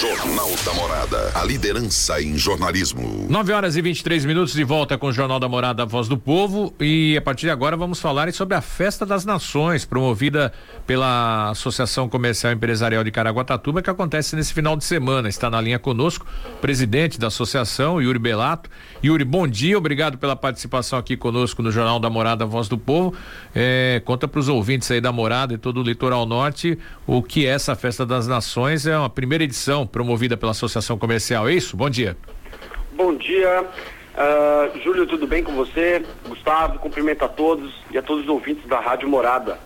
Jornal da Morada. A liderança em jornalismo. 9 horas e 23 minutos de volta com o Jornal da Morada, a Voz do Povo. E a partir de agora vamos falar sobre a Festa das Nações, promovida pela Associação Comercial Empresarial de Caraguatatuba, que acontece nesse final de semana. Está na linha conosco, presidente da associação, Yuri Belato. Yuri, bom dia, obrigado pela participação aqui conosco no Jornal da Morada, a Voz do Povo. É, conta para os ouvintes aí da Morada e todo o litoral norte o que é essa Festa das Nações. É uma primeira edição promovida pela Associação Comercial, é isso? Bom dia. Bom dia. Uh, Júlio, tudo bem com você? Gustavo, cumprimento a todos e a todos os ouvintes da Rádio Morada.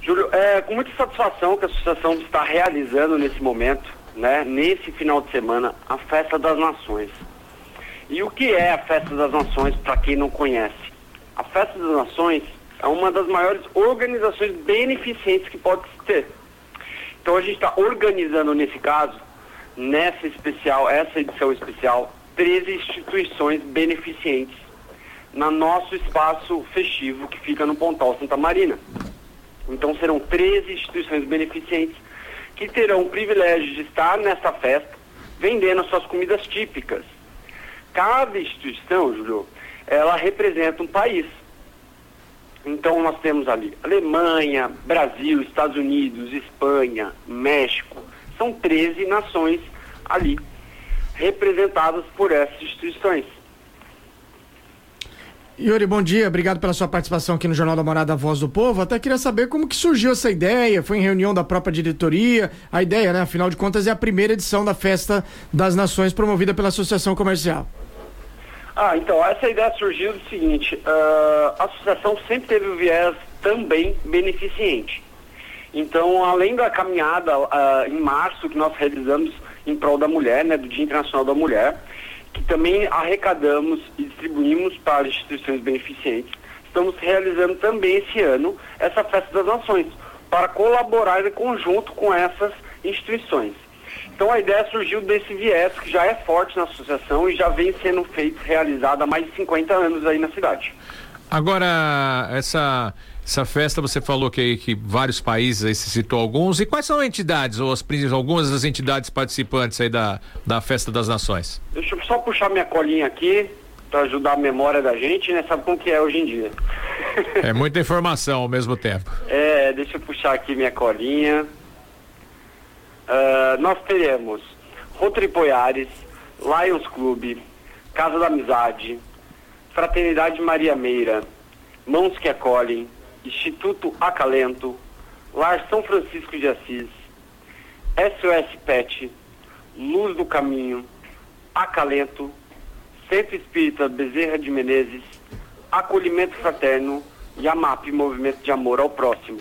Júlio, é com muita satisfação que a associação está realizando nesse momento, né, nesse final de semana, a Festa das Nações. E o que é a Festa das Nações para quem não conhece? A Festa das Nações é uma das maiores organizações beneficentes que pode ter. Então a gente está organizando nesse caso, nessa especial, essa edição especial, 13 instituições beneficentes no nosso espaço festivo que fica no Pontal Santa Marina. Então serão 13 instituições beneficentes que terão o privilégio de estar nessa festa vendendo as suas comidas típicas. Cada instituição, Júlio, ela representa um país. Então nós temos ali Alemanha, Brasil, Estados Unidos, Espanha, México. São 13 nações ali representadas por essas instituições. Yuri, bom dia, obrigado pela sua participação aqui no Jornal da Morada Voz do Povo. Até queria saber como que surgiu essa ideia, foi em reunião da própria diretoria, a ideia, né, afinal de contas, é a primeira edição da Festa das Nações promovida pela Associação Comercial. Ah, então, essa ideia surgiu do seguinte, uh, a associação sempre teve o viés também beneficente. Então, além da caminhada uh, em março que nós realizamos em prol da mulher, né, do Dia Internacional da Mulher, que também arrecadamos e distribuímos para instituições beneficentes, estamos realizando também esse ano essa Festa das Nações, para colaborar em conjunto com essas instituições. Então a ideia surgiu desse viés que já é forte na associação e já vem sendo feito, realizado há mais de 50 anos aí na cidade. Agora, essa essa festa você falou que, que vários países aí se citou alguns. E quais são as entidades, ou as, algumas das entidades participantes aí da, da Festa das Nações? Deixa eu só puxar minha colinha aqui para ajudar a memória da gente, né? Sabe como que é hoje em dia. É muita informação ao mesmo tempo. É, deixa eu puxar aqui minha colinha. Uh, nós teremos Rotary Poiares, Lions Clube, Casa da Amizade, Fraternidade Maria Meira, Mãos que Acolhem, Instituto Acalento, Lar São Francisco de Assis, SOS PET, Luz do Caminho, Acalento, Centro Espírita Bezerra de Menezes, Acolhimento Fraterno e AMAP, Movimento de Amor ao Próximo.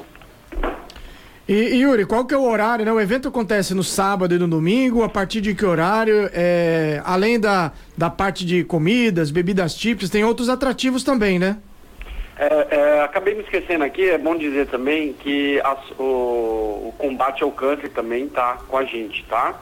E, Yuri, qual que é o horário? Né? O evento acontece no sábado e no domingo, a partir de que horário? É, além da, da parte de comidas, bebidas típicas, tem outros atrativos também, né? É, é, acabei me esquecendo aqui, é bom dizer também que as, o, o, combate ao câncer também está com a gente, tá?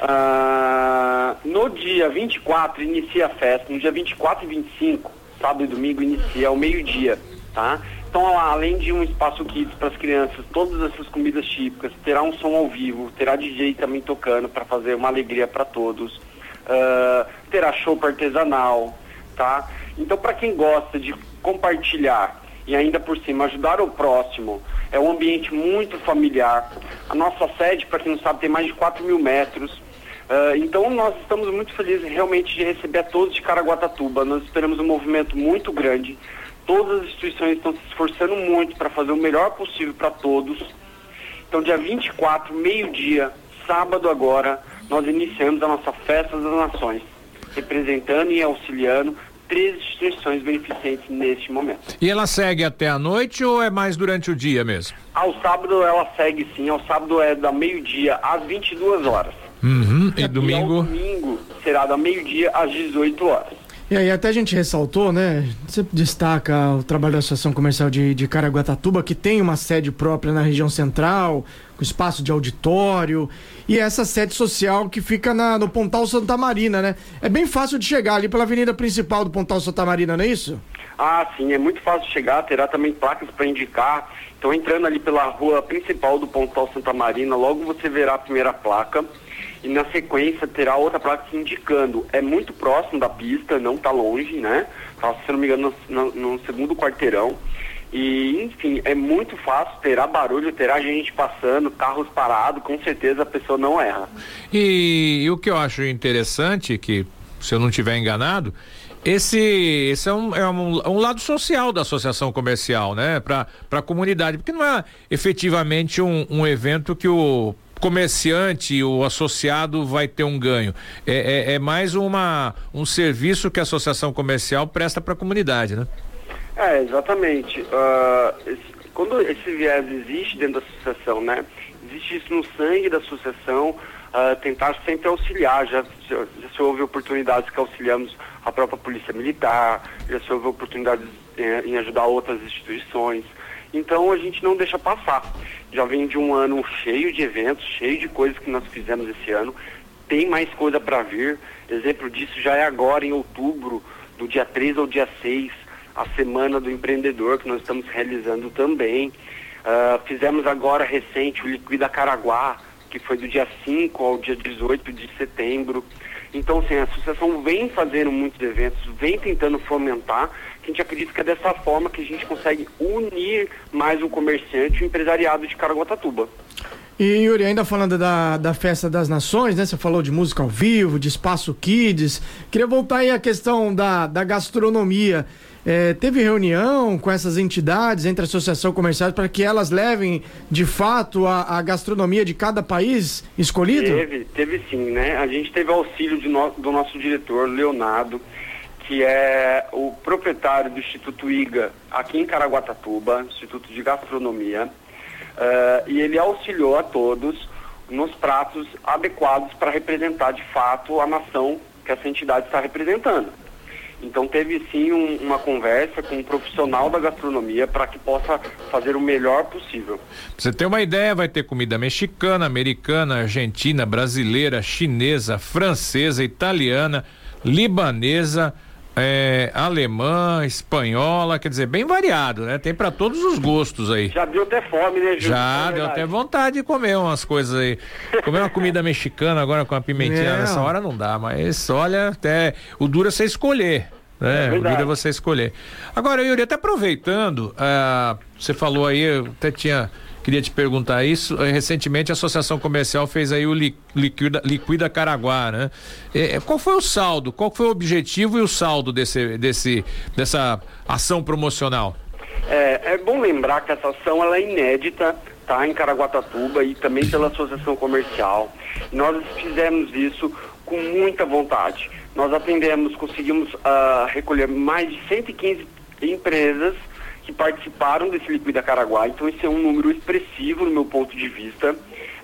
Ah, no dia 24 inicia a festa, no dia 24 e 25, sábado e domingo, inicia ao meio-dia, tá? Então, além de um espaço kids para as crianças, todas essas comidas típicas, terá um som ao vivo, terá DJ também tocando para fazer uma alegria para todos, uh, terá show artesanal, tá? Então, para quem gosta de compartilhar e ainda por cima ajudar o próximo, é um ambiente muito familiar. A nossa sede, para quem não sabe, tem mais de 4 mil metros. Uh, então nós estamos muito felizes realmente de receber a todos de Caraguatatuba. Nós esperamos um movimento muito grande Todas as instituições estão se esforçando muito para fazer o melhor possível para todos. Então, dia 24, meio-dia, sábado agora, nós iniciamos a nossa Festa das Nações, representando e auxiliando três instituições beneficentes neste momento. E ela segue até a noite ou é mais durante o dia mesmo? Ao sábado ela segue sim, ao sábado é da meio-dia às 22 horas. Uhum. E, e domingo? domingo será da meio-dia às 18 horas. E aí até a gente ressaltou, né? Você destaca o trabalho da Associação Comercial de, de Caraguatatuba, que tem uma sede própria na região central, com espaço de auditório, e essa sede social que fica na, no Pontal Santa Marina, né? É bem fácil de chegar ali pela avenida principal do Pontal Santa Marina, não é isso? Ah, sim, é muito fácil chegar, terá também placas para indicar. Então, entrando ali pela rua principal do Pontal Santa Marina, logo você verá a primeira placa e na sequência terá outra placa se indicando. É muito próximo da pista, não está longe, né? Tá, se não me engano, no, no, segundo quarteirão. E, enfim, é muito fácil, terá barulho, terá gente passando, carros parados, com certeza a pessoa não erra. E, e o que eu acho interessante, que se eu não estiver enganado, esse, esse é, um, é um, um, lado social da associação comercial, né? Para a comunidade, porque não é efetivamente um, um evento que o comerciante, o associado vai ter um ganho. É, é, é mais uma, um serviço que a associação comercial presta para a comunidade, né? É, exatamente. Uh, esse, quando esse viés existe dentro da associação, né? Existe isso no sangue da associação, uh, tentar sempre auxiliar. Já, já, se houve oportunidades que auxiliamos a própria Polícia Militar, já se houve oportunidades eh, em ajudar outras instituições. Então a gente não deixa passar. Já vem de um ano cheio de eventos, cheio de coisas que nós fizemos esse ano. Tem mais coisa para vir. Exemplo disso já é agora em outubro, do dia 3 ao dia 6 a Semana do Empreendedor, que nós estamos realizando também. Uh, fizemos agora recente o Liquida Caraguá, que foi do dia 5 ao dia 18 de setembro. Então, assim, a associação vem fazendo muitos eventos, vem tentando fomentar, que a gente acredita que é dessa forma que a gente consegue unir mais o comerciante e o empresariado de Caraguatatuba. E Yuri, ainda falando da, da Festa das Nações, né? Você falou de música ao vivo, de espaço kids. Queria voltar aí à questão da, da gastronomia. É, teve reunião com essas entidades entre a Associação Comercial para que elas levem de fato a, a, gastronomia de cada país escolhido? Teve, teve sim, né? A gente teve auxílio no, do nosso diretor, Leonardo, que é o proprietário do Instituto IGA aqui em Caraguatatuba, Instituto de Gastronomia, uh, e ele auxiliou a todos nos pratos adequados para representar de fato a nação que essa entidade está representando. Então teve sim um, uma conversa com um profissional da gastronomia para que possa fazer o melhor possível. Você ter uma ideia, vai ter comida mexicana, americana, argentina, brasileira, chinesa, francesa, italiana, libanesa, é, alemã, espanhola, quer dizer, bem variado, né? Tem para todos os gostos aí. Já deu até fome, né, Júlio? Já, é deu até vontade de comer umas coisas aí. Comer uma comida mexicana agora com a pimentinha é. nessa hora não dá, mas olha, até o duro é você escolher. Né? É o duro é você escolher. Agora, Yuri, até aproveitando, uh, você falou aí, eu até tinha Queria te perguntar isso. Eh, recentemente a Associação Comercial fez aí o Liquida, Liquida Caraguá, né? É, qual foi o saldo? Qual foi o objetivo e o saldo desse, desse, dessa ação promocional? É, é bom lembrar que essa ação ela é inédita, tá? Em Caraguatatuba e também pela Associação Comercial. Nós fizemos isso com muita vontade. Nós atendemos, conseguimos uh, recolher mais de 115 empresas que participaram desse Liquida Caraguá. Então esse é um número expressivo no meu ponto de vista.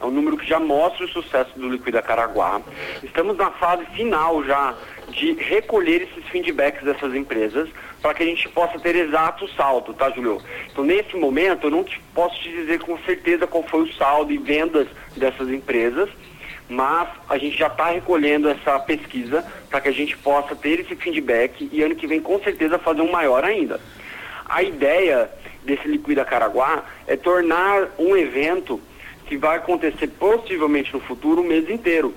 É um número que já mostra o sucesso do Liquida Caraguá. Estamos na fase final já de recolher esses feedbacks dessas empresas para que a gente possa ter exato saldo, tá, Julio? Então, nesse momento, eu não te, posso te dizer com certeza qual foi o saldo e vendas dessas empresas, mas a gente já está recolhendo essa pesquisa para que a gente possa ter esse feedback e ano que vem, com certeza, fazer um maior ainda. A ideia desse Liquida Caraguá é tornar um evento que vai acontecer possivelmente no futuro o mês inteiro.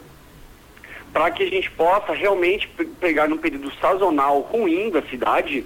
Para que a gente possa realmente pegar num período sazonal ruim da cidade,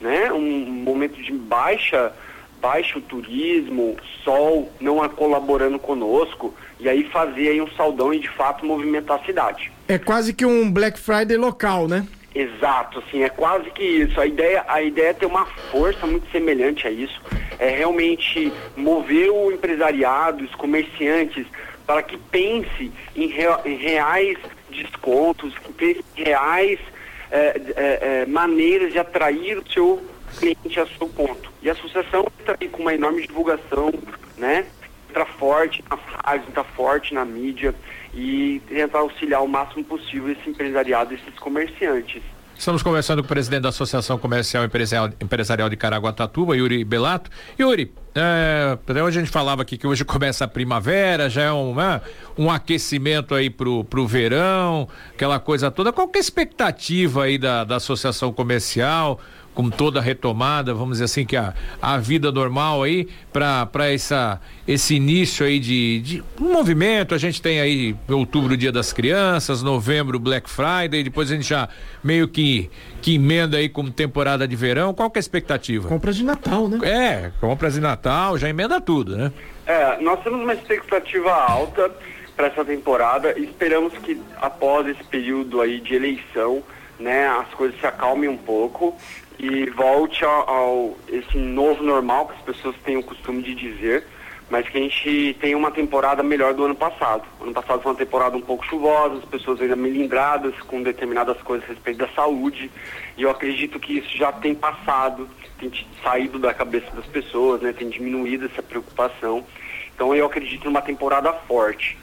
né, um momento de baixa, baixo turismo, sol não colaborando conosco, e aí fazer aí um saldão e de fato movimentar a cidade. É quase que um Black Friday local, né? Exato, assim, é quase que isso. A ideia, a ideia é ter uma força muito semelhante a isso. É realmente mover o empresariado, os comerciantes, para que pense em, em reais descontos, que pense em reais é, é, é, maneiras de atrair o seu cliente a seu ponto. E a associação está aí com uma enorme divulgação, né? Está forte nas rádios, está forte na mídia e tentar auxiliar o máximo possível esse empresariado, esses comerciantes. Estamos conversando com o presidente da Associação Comercial Empresarial de Caraguatatuba, Yuri Belato. Yuri, é, hoje a gente falava aqui que hoje começa a primavera, já é um, né, um aquecimento aí pro, pro verão, aquela coisa toda. Qual que é a expectativa aí da, da Associação Comercial? Com toda a retomada, vamos dizer assim, que a, a vida normal aí, para essa esse início aí de, de um movimento, a gente tem aí outubro Dia das Crianças, novembro Black Friday, depois a gente já meio que que emenda aí como temporada de verão, qual que é a expectativa? Compras de Natal, né? É, compras de Natal, já emenda tudo, né? É, nós temos uma expectativa alta para essa temporada esperamos que após esse período aí de eleição, né, as coisas se acalmem um pouco e volte ao, ao esse novo normal que as pessoas têm o costume de dizer, mas que a gente tenha uma temporada melhor do ano passado. ano passado foi uma temporada um pouco chuvosa, as pessoas ainda melindradas com determinadas coisas a respeito da saúde, e eu acredito que isso já tem passado, tem saído da cabeça das pessoas, né, tem diminuído essa preocupação. Então eu acredito numa temporada forte.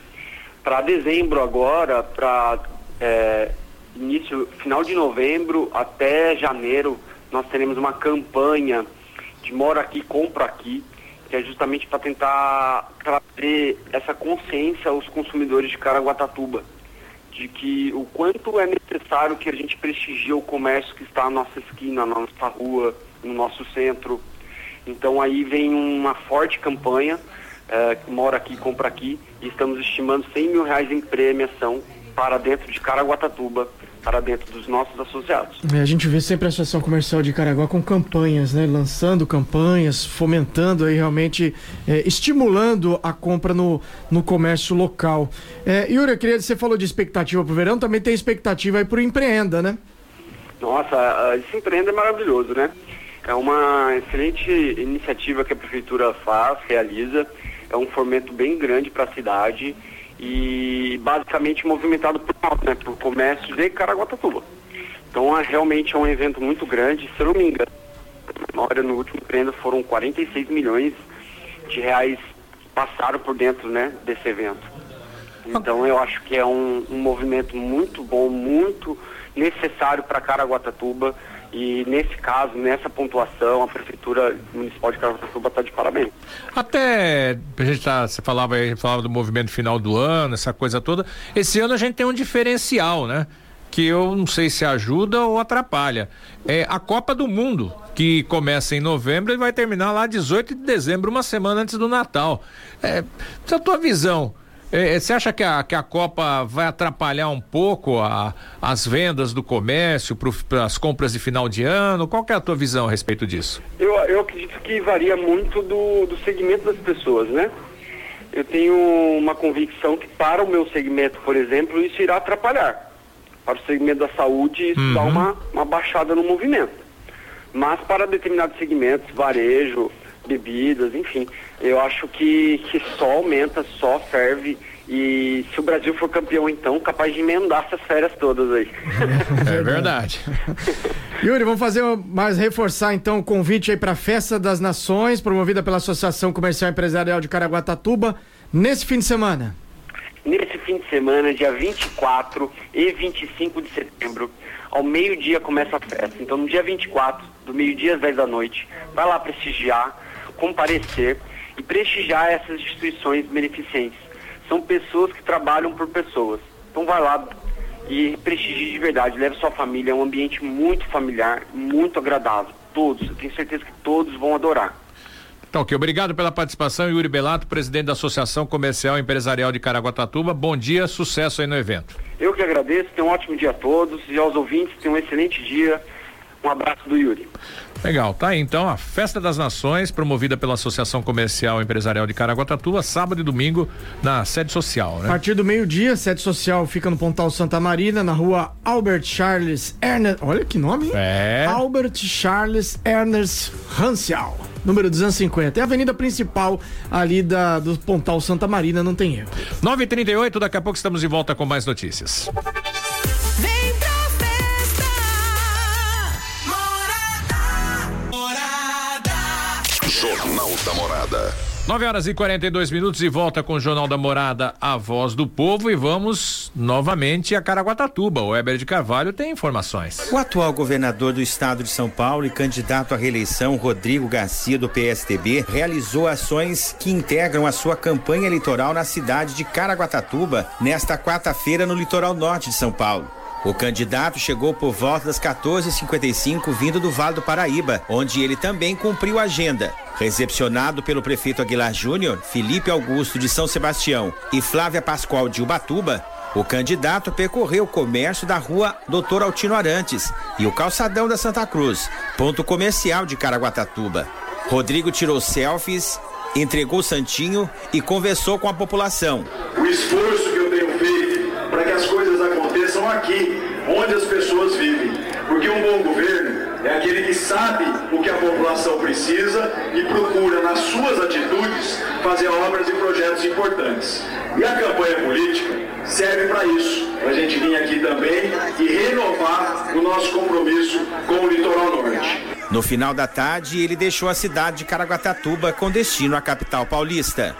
Para dezembro agora, para é, início, final de novembro até janeiro, nós teremos uma campanha de mora aqui, compra aqui, que é justamente para tentar trazer essa consciência aos consumidores de Caraguatatuba, de que o quanto é necessário que a gente prestigie o comércio que está na nossa esquina, na nossa rua, no nosso centro. Então aí vem uma forte campanha, é, mora aqui, compra aqui, e estamos estimando 100 mil reais em premiação para dentro de Caraguatatuba, para dentro dos nossos associados. É, a gente vê sempre a Associação Comercial de Caraguá com campanhas, né? Lançando campanhas, fomentando aí realmente, é, estimulando a compra no, no comércio local. É, Yuri, queria você falou de expectativa para o verão, também tem expectativa aí para o Empreenda, né? Nossa, esse Empreenda é maravilhoso, né? É uma excelente iniciativa que a Prefeitura faz, realiza, é um fomento bem grande para a cidade e basicamente movimentado por né, comércio de Caraguatatuba. Então é, realmente é um evento muito grande, se eu não me engano, memória no último prenda foram 46 milhões de reais passaram por dentro né, desse evento. Então eu acho que é um, um movimento muito bom, muito necessário para Caraguatatuba e nesse caso, nessa pontuação, a Prefeitura Municipal de Caraguatatuba está de parabéns. Até a gente tá, você falava, falava do movimento final do ano, essa coisa toda. Esse ano a gente tem um diferencial, né? Que eu não sei se ajuda ou atrapalha. É a Copa do Mundo, que começa em novembro e vai terminar lá 18 de dezembro, uma semana antes do Natal. É, a tua visão, é, é, você acha que a, que a Copa vai atrapalhar um pouco a, as vendas do comércio para as compras de final de ano? Qual é a tua visão a respeito disso? Eu, eu acredito que varia muito do, do segmento das pessoas, né? Eu tenho uma convicção que para o meu segmento, por exemplo, isso irá atrapalhar. Para o segmento da saúde, isso uhum. dá uma, uma baixada no movimento. Mas para determinados segmentos, varejo, bebidas, enfim. Eu acho que, que só aumenta, só serve. E se o Brasil for campeão, então, capaz de emendar essas férias todas aí. É verdade. Yuri, vamos fazer mais reforçar então o convite aí para a Festa das Nações, promovida pela Associação Comercial Empresarial de Caraguatatuba, nesse fim de semana. Nesse fim de semana, dia 24 e 25 de setembro, ao meio-dia começa a festa. Então, no dia 24, do meio-dia às 10 da noite, vai lá prestigiar comparecer e prestigiar essas instituições beneficentes. São pessoas que trabalham por pessoas. Então vai lá e prestigie de verdade, leve sua família, é um ambiente muito familiar, muito agradável. Todos, eu tenho certeza que todos vão adorar. Então, ok, obrigado pela participação, Yuri Belato, presidente da Associação Comercial e Empresarial de Caraguatatuba. Bom dia, sucesso aí no evento. Eu que agradeço, tenham um ótimo dia a todos e aos ouvintes, tenham um excelente dia. Um abraço do Yuri. Legal, tá aí então a Festa das Nações, promovida pela Associação Comercial e Empresarial de Caraguatatuba, sábado e domingo na sede social, né? A partir do meio-dia, sede social fica no Pontal Santa Marina, na rua Albert Charles Ernest. Olha que nome, hein? É. Albert Charles Ernest Hansel, número 250. É a avenida principal ali da, do Pontal Santa Marina, não tem erro. 9h38, daqui a pouco estamos de volta com mais notícias. 9 horas e 42 minutos e volta com o Jornal da Morada, a voz do povo e vamos novamente a Caraguatatuba. O Weber de Carvalho tem informações. O atual governador do estado de São Paulo e candidato à reeleição, Rodrigo Garcia, do PSTB, realizou ações que integram a sua campanha eleitoral na cidade de Caraguatatuba nesta quarta-feira no litoral norte de São Paulo. O candidato chegou por volta das 14h55 vindo do Vale do Paraíba, onde ele também cumpriu a agenda. Recepcionado pelo prefeito Aguilar Júnior, Felipe Augusto de São Sebastião e Flávia Pascoal de Ubatuba, o candidato percorreu o comércio da rua Doutor Altino Arantes e o calçadão da Santa Cruz, ponto comercial de Caraguatatuba. Rodrigo tirou selfies, entregou o santinho e conversou com a população. O esforço que eu tenho feito para que as coisas aconteçam aqui, onde as pessoas vivem. Porque um bom governo é aquele que sabe o que a população precisa e procura, nas suas atitudes, fazer obras e projetos importantes. E a campanha política serve para isso, para a gente vir aqui também e renovar o nosso compromisso com o litoral norte. No final da tarde, ele deixou a cidade de Caraguatatuba com destino à capital paulista.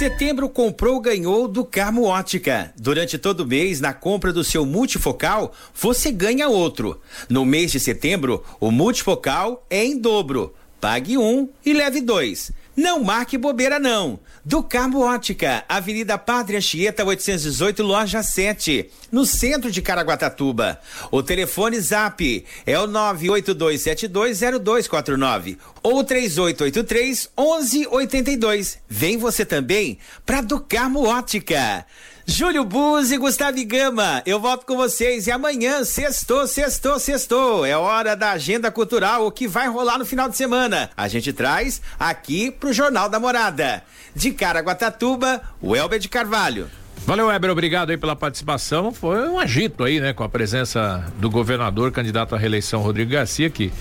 Setembro comprou ganhou do Carmo Ótica. Durante todo o mês, na compra do seu multifocal, você ganha outro. No mês de setembro, o multifocal é em dobro. Pague um e leve dois. Não marque bobeira não. Do Carmo Ótica, Avenida Padre Anchieta 818, loja 7, no centro de Caraguatatuba. O telefone Zap é o 982720249 ou 3883 1182. Vem você também para Do Carmo Ótica. Júlio Buzzi e Gustavo Gama, eu volto com vocês e amanhã, sextou, sextou, sextou. É hora da agenda cultural, o que vai rolar no final de semana. A gente traz aqui pro Jornal da Morada. De Caraguatatuba, o Elber de Carvalho. Valeu, Weber, obrigado aí pela participação. Foi um agito aí, né, com a presença do governador candidato à reeleição Rodrigo Garcia, que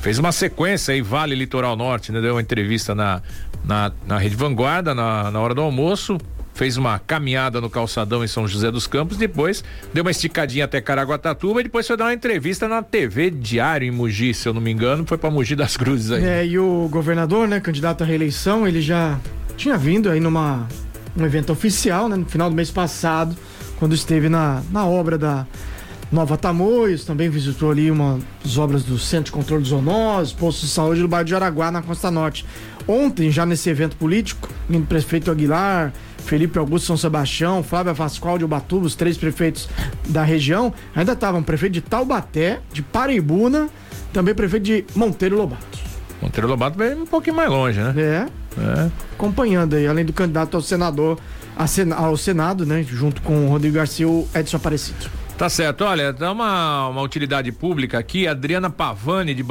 fez uma sequência aí, Vale Litoral Norte, né? Deu uma entrevista na, na, na Rede Vanguarda, na, na hora do almoço, fez uma caminhada no calçadão em São José dos Campos, depois deu uma esticadinha até Caraguatatuba e depois foi dar uma entrevista na TV Diário em Mogi, se eu não me engano, foi para Mogi das Cruzes aí. É, e o governador, né, candidato à reeleição, ele já tinha vindo aí numa um evento oficial, né, no final do mês passado, quando esteve na, na obra da Nova Tamoios, também visitou ali umas obras do Centro de Controle de Zoonoses, posto de saúde do bairro de Araguá, na Costa Norte. Ontem, já nesse evento político, o prefeito Aguilar, Felipe Augusto São Sebastião, Flávia Vascal de Ubatuba, os três prefeitos da região. Ainda estavam prefeito de Taubaté, de Paraibuna, também prefeito de Monteiro Lobato. Monteiro Lobato veio um pouquinho mais longe, né? É. é. Acompanhando aí, além do candidato ao senador, ao Senado, né? Junto com o Rodrigo Garcia, o Edson Aparecido. Tá certo, olha, dá uma, uma utilidade pública aqui, Adriana Pavani de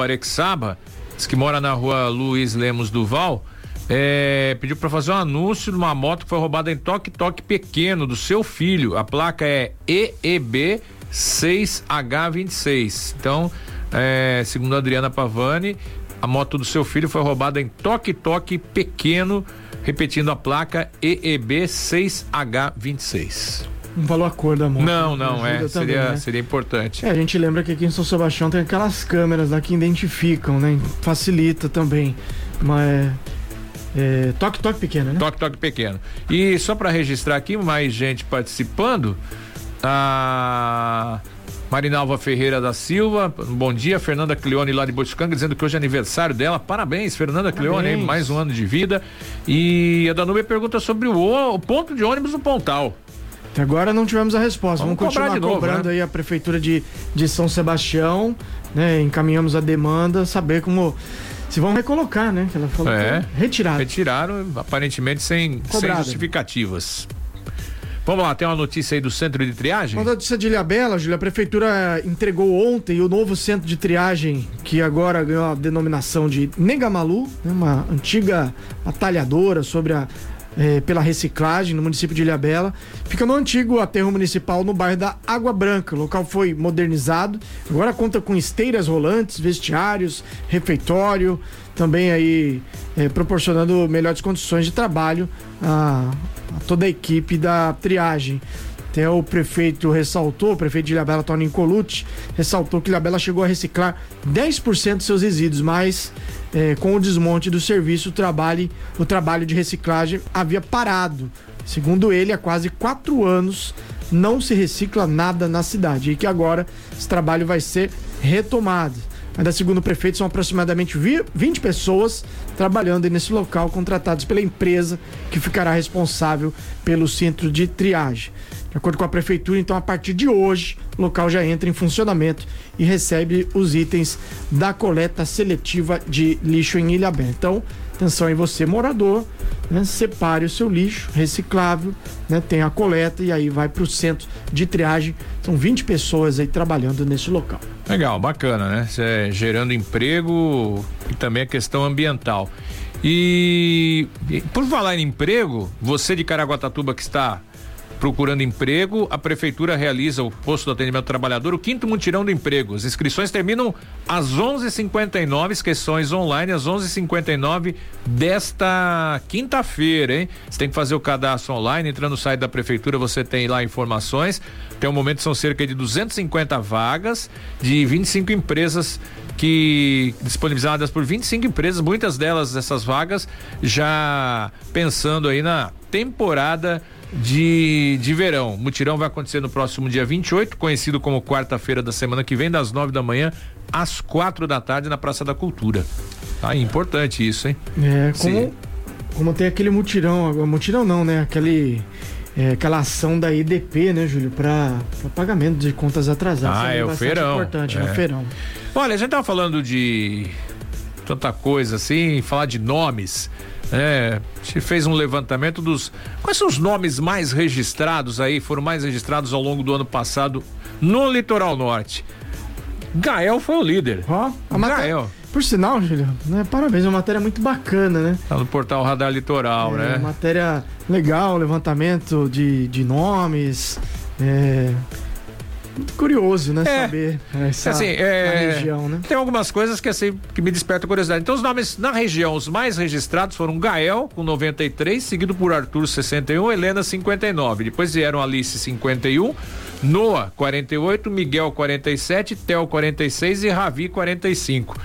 Barequçaba, que mora na rua Luiz Lemos Duval, é, pediu para fazer um anúncio de uma moto que foi roubada em Toque Toque Pequeno do seu filho. A placa é EEB 6H26. Então, é, segundo a Adriana Pavani, a moto do seu filho foi roubada em Toque Toque Pequeno, repetindo a placa EEB 6H26. Não falou a cor da moto. Não, não, é. Também, seria, né? seria importante. É, a gente lembra que aqui em São Sebastião tem aquelas câmeras lá que identificam, né? Facilita também. Mas é, toque, toque pequeno, né? Toque, toque pequeno. E só para registrar aqui, mais gente participando. A Marinalva Ferreira da Silva, bom dia. Fernanda Cleone lá de Botucanga, dizendo que hoje é aniversário dela. Parabéns, Fernanda Parabéns. Cleone, mais um ano de vida. E a Danube pergunta sobre o, o ponto de ônibus do Pontal. Até agora não tivemos a resposta. Vamos, Vamos continuar novo, cobrando né? aí a prefeitura de, de São Sebastião, né? Encaminhamos a demanda, saber como se vão recolocar, né? Ela falou é, retiraram. Retiraram, aparentemente sem, sem justificativas. Vamos lá, tem uma notícia aí do centro de triagem? Uma notícia de Ilhabela, Júlia. A prefeitura entregou ontem o novo centro de triagem, que agora ganhou a denominação de Negamalu, né? uma antiga batalhadora sobre a é, pela reciclagem no município de Ilhabela. Fica no antigo aterro municipal no bairro da Água Branca. O local foi modernizado, agora conta com esteiras rolantes, vestiários, refeitório, também aí é, proporcionando melhores condições de trabalho a, a toda a equipe da triagem. Até o prefeito ressaltou, o prefeito de Ilhabela, Tony Colucci, ressaltou que Ilhabela chegou a reciclar 10% dos seus resíduos, mas é, com o desmonte do serviço, o trabalho, o trabalho de reciclagem havia parado. Segundo ele, há quase quatro anos não se recicla nada na cidade e que agora esse trabalho vai ser retomado. Ainda segundo o prefeito, são aproximadamente 20 pessoas trabalhando nesse local, contratados pela empresa que ficará responsável pelo centro de triagem. De acordo com a prefeitura, então a partir de hoje, o local já entra em funcionamento e recebe os itens da coleta seletiva de lixo em Ilha Bela. Então, atenção aí você morador, né? separe o seu lixo reciclável, né? tem a coleta e aí vai para o centro de triagem. São 20 pessoas aí trabalhando nesse local. Legal, bacana, né? Cê, gerando emprego e também a questão ambiental. E, e por falar em emprego, você de Caraguatatuba que está procurando emprego, a prefeitura realiza o posto do atendimento trabalhador, o quinto mutirão do emprego. As inscrições terminam às 11:59, inscrições online às 11:59 desta quinta-feira, hein? Você tem que fazer o cadastro online, entrando no site da prefeitura, você tem lá informações. Até o momento são cerca de 250 vagas de 25 empresas que disponibilizadas por 25 empresas, muitas delas essas vagas já pensando aí na temporada de, de verão. O mutirão vai acontecer no próximo dia 28, conhecido como quarta-feira da semana que vem, das nove da manhã às quatro da tarde na Praça da Cultura. Tá importante isso, hein? É, como, como tem aquele mutirão, mutirão não, né? Aquele é, aquela ação da EDP, né, Júlio, para pagamento de contas atrasadas. Ah, é o feirão. importante, é. é o feirão. Olha, a gente tava falando de tanta coisa assim, falar de nomes. É, gente fez um levantamento dos. Quais são os nomes mais registrados aí, foram mais registrados ao longo do ano passado no litoral norte? Gael foi o líder. Ó, a Gael. Por sinal, Júlio, né, parabéns, é uma matéria muito bacana, né? Tá no portal Radar Litoral, é, né? Matéria legal, levantamento de, de nomes. É, curioso, né? É, saber essa assim, é, região, né? Tem algumas coisas que assim que me despertam curiosidade. Então os nomes na região, os mais registrados foram Gael com 93, seguido por Arthur 61, Helena 59. Depois vieram Alice 51, Noah 48, Miguel 47, Tel 46 e Ravi 45.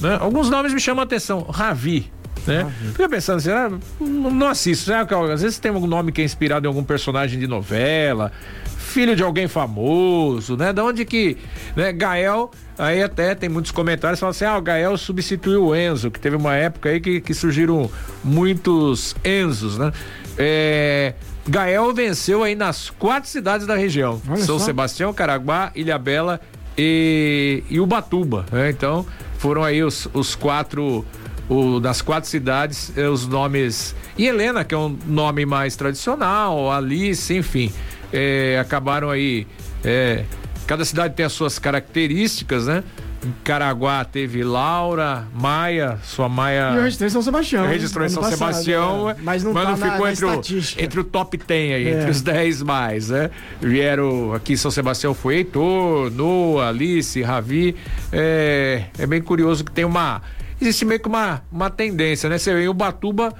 Né? Alguns nomes me chamam a atenção. Ravi, né? Fica pensando assim, ah, não assisto, né? às vezes tem algum nome que é inspirado em algum personagem de novela, filho de alguém famoso, né? Da onde que, né? Gael, aí até tem muitos comentários falando assim, ah, o Gael substituiu o Enzo, que teve uma época aí que, que surgiram muitos Enzos, né? É, Gael venceu aí nas quatro cidades da região, Olha São só. Sebastião, Caraguá, Ilhabela e, e Ubatuba, né? Então, foram aí os, os quatro o, das quatro cidades, eh, os nomes. E Helena, que é um nome mais tradicional, Alice, enfim é, acabaram aí. É, cada cidade tem as suas características, né? Em Caraguá teve Laura, Maia, sua Maia. E eu registrei São Sebastião. Registrou em São passado, Sebastião, é. mas não, mas tá não ficou na, entre, na o, entre o top 10 aí, é. entre os 10 mais, né? Vieram aqui em São Sebastião foi Heitor, Noah, Alice, Ravi. É, é bem curioso que tem uma. Existe meio que uma, uma tendência, né? Você vê em Ubatuba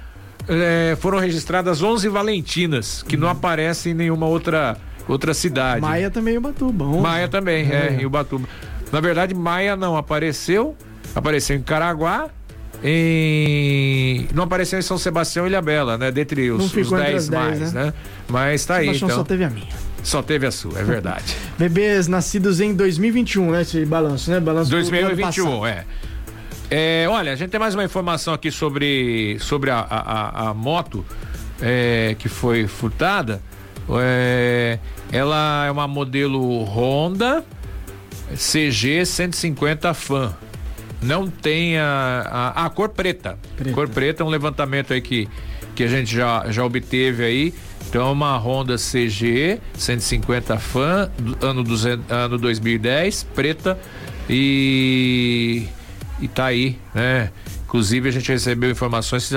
é, foram registradas 11 Valentinas, que não aparecem em nenhuma outra, outra cidade. Maia também em Ubatuba. 11. Maia também, é. é, em Ubatuba. Na verdade, Maia não apareceu, apareceu em Caraguá, em... Não apareceu em São Sebastião e Ilhabela, né? Dentre os, os 10 mais, 10, né? né? Mas tá aí, então. só teve a minha. Só teve a sua, é verdade. Bebês nascidos em 2021, né? Esse balanço, né? Balanço 2021, é. É, olha, a gente tem mais uma informação aqui sobre, sobre a, a, a moto é, que foi furtada. É, ela é uma modelo Honda CG 150 Fan. Não tem a, a, a cor preta. preta. Cor preta é um levantamento aí que, que a gente já, já obteve aí. Então é uma Honda CG 150 Fan, ano, 200, ano 2010, preta. E e tá aí, né? Inclusive a gente recebeu informações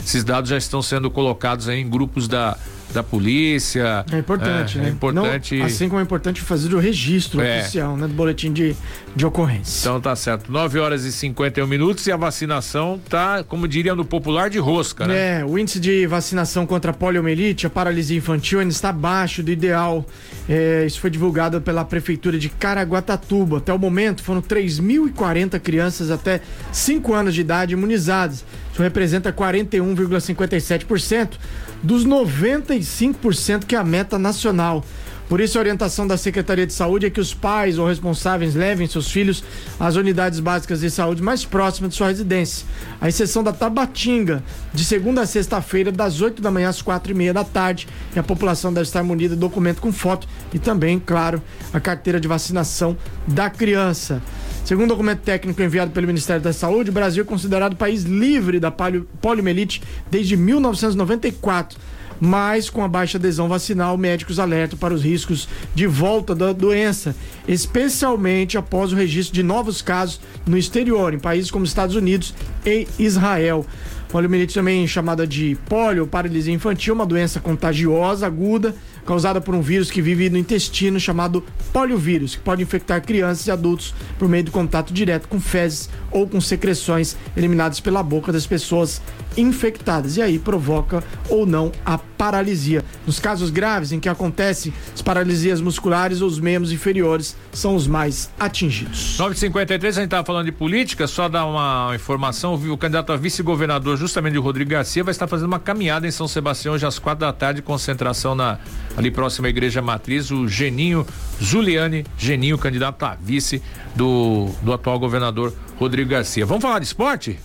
esses dados já estão sendo colocados em grupos da, da polícia. É importante, é, né? É importante. Não, assim como é importante fazer o registro é. oficial, né? Do boletim de, de ocorrência. Então tá certo. 9 horas e 51 minutos e a vacinação tá, como diria no popular, de rosca, né? É, o índice de vacinação contra a poliomielite, a paralisia infantil, ainda está abaixo do ideal. É, isso foi divulgado pela Prefeitura de Caraguatatuba. Até o momento foram 3.040 crianças até 5 anos de idade imunizadas. Isso representa 41,57% dos 95% que é a meta nacional. Por isso, a orientação da Secretaria de Saúde é que os pais ou responsáveis levem seus filhos às unidades básicas de saúde mais próximas de sua residência. A exceção da Tabatinga, de segunda a sexta-feira, das 8 da manhã às quatro e meia da tarde. E a população deve estar munida de documento com foto e também, claro, a carteira de vacinação da criança. Segundo documento técnico enviado pelo Ministério da Saúde, o Brasil é considerado país livre da poliomielite desde 1994 mas com a baixa adesão vacinal, médicos alertam para os riscos de volta da doença, especialmente após o registro de novos casos no exterior, em países como Estados Unidos e Israel. Poliomielite também chamada de polio, paralisia infantil, uma doença contagiosa aguda causada por um vírus que vive no intestino chamado poliovírus, que pode infectar crianças e adultos por meio do contato direto com fezes ou com secreções eliminadas pela boca das pessoas infectadas e aí provoca ou não a paralisia. Nos casos graves em que acontecem as paralisias musculares, os membros inferiores são os mais atingidos. 953 a gente estava falando de política, só dar uma informação, o candidato a vice-governador justamente o Rodrigo Garcia vai estar fazendo uma caminhada em São Sebastião hoje às quatro da tarde, concentração na ali próximo à Igreja Matriz, o Geninho Zuliane, Geninho, candidato a vice do, do atual governador Rodrigo Garcia. Vamos falar de esporte?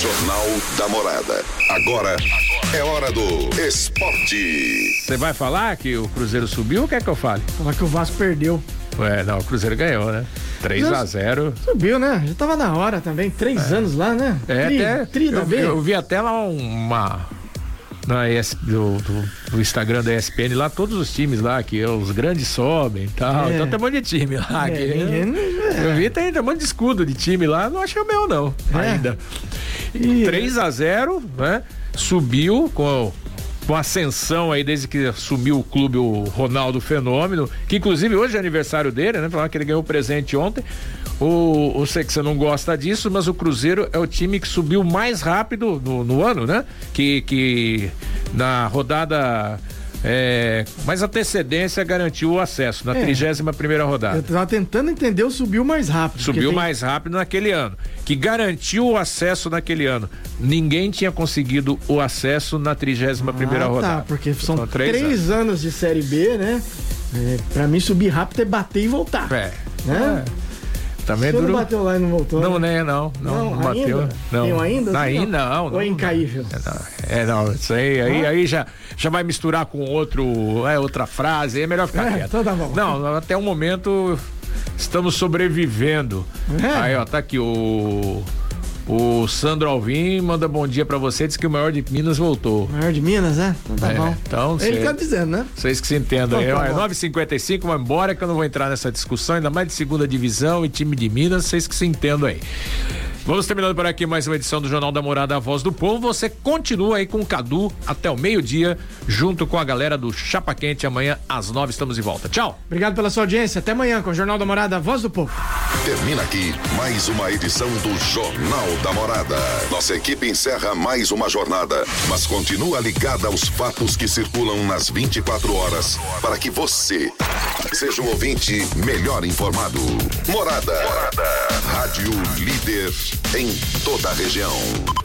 Jornal da Morada. Agora é hora do esporte. Você vai falar que o Cruzeiro subiu ou quer que eu fale? Falar que o Vasco perdeu. Ué, não, o Cruzeiro ganhou, né? 3 a 0 Subiu, né? Já tava na hora também. Três é. anos lá, né? É, tri, até. Tri eu, eu, vi até lá uma na ES, do, do, do, Instagram da ESPN lá, todos os times lá, que os grandes sobem e tal. É. Então tem um monte de time lá. É, que, é. Eu vi, tem, tem um monte de escudo de time lá, não achei o meu, não, é. ainda. E, 3 a 0 né? Subiu com com ascensão aí desde que assumiu o clube o Ronaldo Fenômeno, que inclusive hoje é aniversário dele, né? Falar que ele ganhou presente ontem. O, eu sei que você não gosta disso, mas o Cruzeiro é o time que subiu mais rápido no, no ano, né? Que, que na rodada é, mas a antecedência garantiu o acesso na é. 31 primeira rodada. Eu estava tentando entender o subiu mais rápido. Subiu tem... mais rápido naquele ano, que garantiu o acesso naquele ano. Ninguém tinha conseguido o acesso na 31 primeira ah, tá, rodada. Tá, porque são, são três, três anos. anos. de série B, né? É, para mim subir rápido é bater e voltar. É. Né? É. Também não bateu lá e não voltou? Não, né? Não, não, não, não bateu. Não. Tem um ainda? Ainda não. Ou é incaível? É, não, isso aí, aí, aí já, já vai misturar com outro, é, outra frase, é melhor ficar é, quieto. Então tá bom. Não, até o momento estamos sobrevivendo. É. Aí, ó, tá aqui o o Sandro Alvim manda bom dia para você, diz que o maior de Minas voltou. O maior de Minas, é? Então tá é, bom. Então, Ele cê, tá dizendo, né? Vocês que se entendam então, aí. Tá 9h55, vamos embora que eu não vou entrar nessa discussão, ainda mais de segunda divisão e time de Minas, vocês que se entendam aí. Vamos terminando por aqui mais uma edição do Jornal da Morada, a Voz do Povo. Você continua aí com o Cadu até o meio-dia, junto com a galera do Chapa Quente. Amanhã às nove estamos de volta. Tchau. Obrigado pela sua audiência. Até amanhã com o Jornal da Morada, a Voz do Povo. Termina aqui mais uma edição do Jornal da Morada. Nossa equipe encerra mais uma jornada, mas continua ligada aos fatos que circulam nas 24 horas para que você seja um ouvinte melhor informado. Morada. Morada. Rádio Líder em toda a região.